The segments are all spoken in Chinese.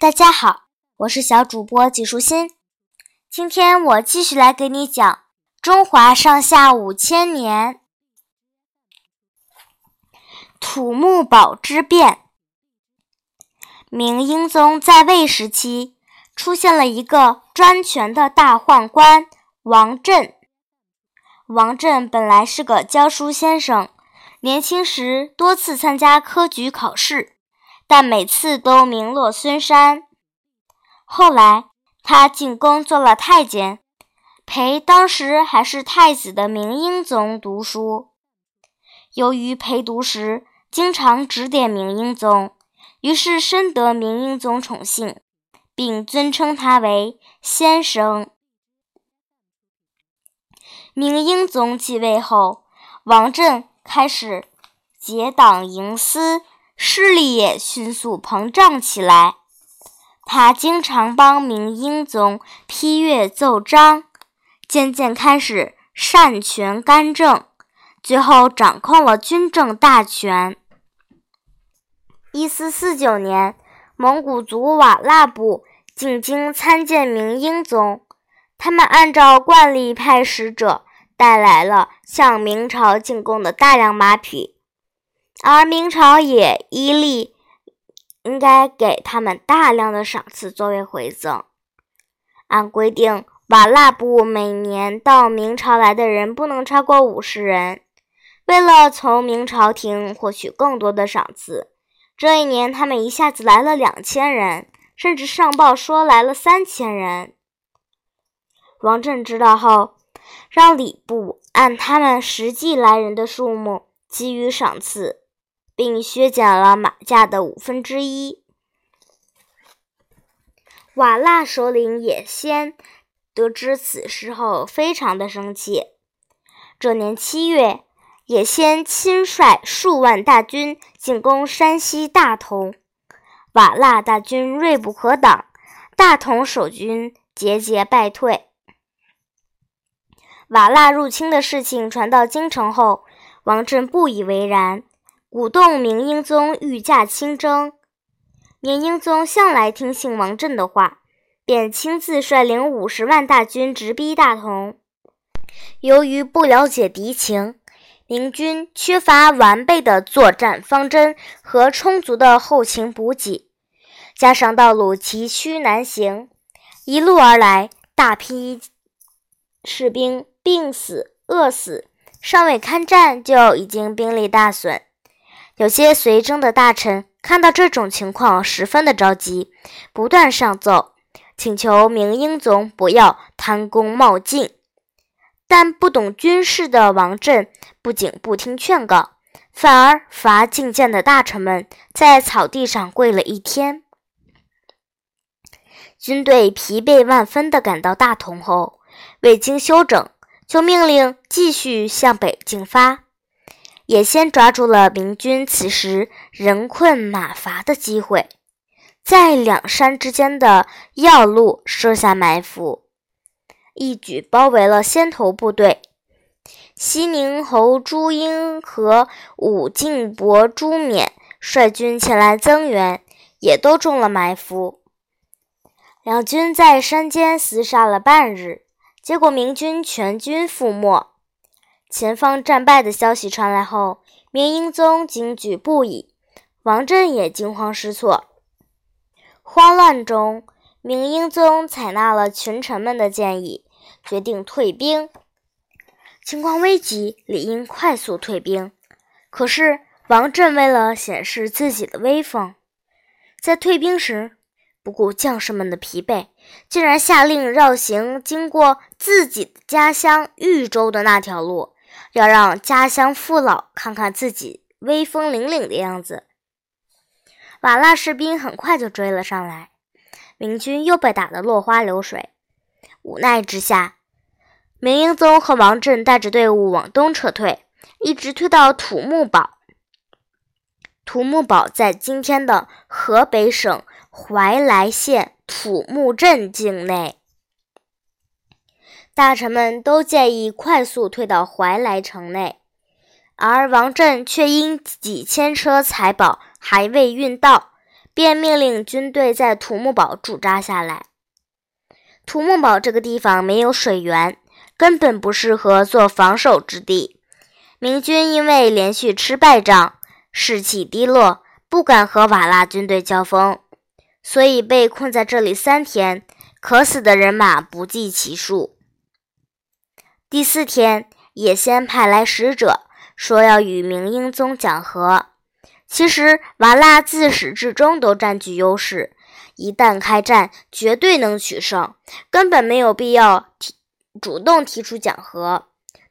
大家好，我是小主播纪舒心。今天我继续来给你讲中华上下五千年土木堡之变。明英宗在位时期，出现了一个专权的大宦官王振。王振本来是个教书先生，年轻时多次参加科举考试。但每次都名落孙山。后来，他进宫做了太监，陪当时还是太子的明英宗读书。由于陪读时经常指点明英宗，于是深得明英宗宠幸，并尊称他为先生。明英宗继位后，王振开始结党营私。势力也迅速膨胀起来。他经常帮明英宗批阅奏章，渐渐开始擅权干政，最后掌控了军政大权。一四四九年，蒙古族瓦剌部进京参见明英宗，他们按照惯例派使者带来了向明朝进贡的大量马匹。而明朝也依例应该给他们大量的赏赐作为回赠。按规定，瓦剌部每年到明朝来的人不能超过五十人。为了从明朝廷获取更多的赏赐，这一年他们一下子来了两千人，甚至上报说来了三千人。王振知道后，让礼部按他们实际来人的数目给予赏赐。并削减了马价的五分之一。瓦剌首领也先得知此事后，非常的生气。这年七月，也先亲率数万大军进攻山西大同，瓦剌大军锐不可挡，大同守军节节败退。瓦剌入侵的事情传到京城后，王振不以为然。鼓动明英宗御驾亲征，明英宗向来听信王振的话，便亲自率领五十万大军直逼大同。由于不了解敌情，明军缺乏完备的作战方针和充足的后勤补给，加上道路崎岖难行，一路而来，大批士兵病死、饿死，尚未开战就已经兵力大损。有些随征的大臣看到这种情况，十分的着急，不断上奏，请求明英宗不要贪功冒进。但不懂军事的王振不仅不听劝告，反而罚进谏的大臣们在草地上跪了一天。军队疲惫万分地赶到大同后，未经休整，就命令继续向北进发。也先抓住了明军此时人困马乏的机会，在两山之间的要路设下埋伏，一举包围了先头部队。西宁侯朱英和武进伯朱冕率军前来增援，也都中了埋伏。两军在山间厮杀了半日，结果明军全军覆没。前方战败的消息传来后，明英宗惊惧不已，王振也惊慌失措。慌乱中，明英宗采纳了群臣们的建议，决定退兵。情况危急，理应快速退兵。可是王振为了显示自己的威风，在退兵时不顾将士们的疲惫，竟然下令绕行经过自己的家乡豫州的那条路。要让家乡父老看看自己威风凛凛的样子。瓦剌士兵很快就追了上来，明军又被打得落花流水。无奈之下，明英宗和王振带着队伍往东撤退，一直退到土木堡。土木堡在今天的河北省怀来县土木镇境内。大臣们都建议快速退到怀来城内，而王振却因几千车财宝还未运到，便命令军队在土木堡驻扎下来。土木堡这个地方没有水源，根本不适合做防守之地。明军因为连续吃败仗，士气低落，不敢和瓦剌军队交锋，所以被困在这里三天，渴死的人马不计其数。第四天，也先派来使者，说要与明英宗讲和。其实瓦剌自始至终都占据优势，一旦开战，绝对能取胜，根本没有必要提主动提出讲和。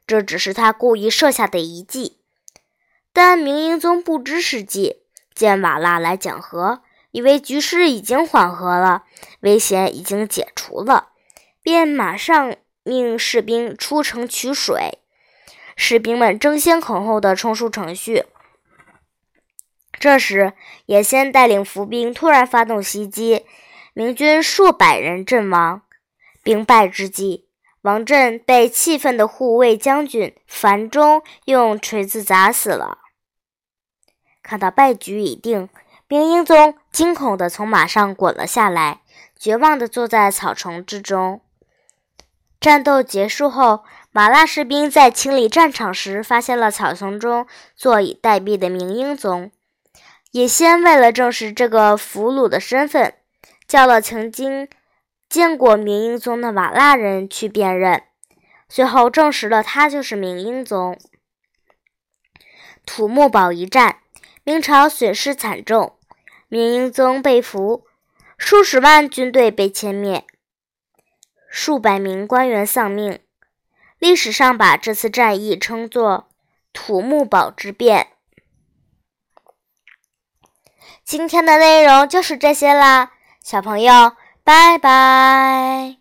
这只是他故意设下的一计。但明英宗不知是计，见瓦剌来讲和，以为局势已经缓和了，危险已经解除了，便马上命士兵出城取水。士兵们争先恐后地冲出城去。这时，野先带领伏兵突然发动袭击，明军数百人阵亡。兵败之际，王振被气愤的护卫将军樊中用锤子砸死了。看到败局已定，明英宗惊恐地从马上滚了下来，绝望地坐在草丛之中。战斗结束后，马剌士兵在清理战场时，发现了草丛中坐以待毙的明英宗。也先为了证实这个俘虏的身份，叫了曾经见过明英宗的瓦剌人去辨认，随后证实了他就是明英宗。土木堡一战，明朝损失惨重，明英宗被俘，数十万军队被歼灭，数百名官员丧命。历史上把这次战役称作土木堡之变。今天的内容就是这些啦，小朋友，拜拜。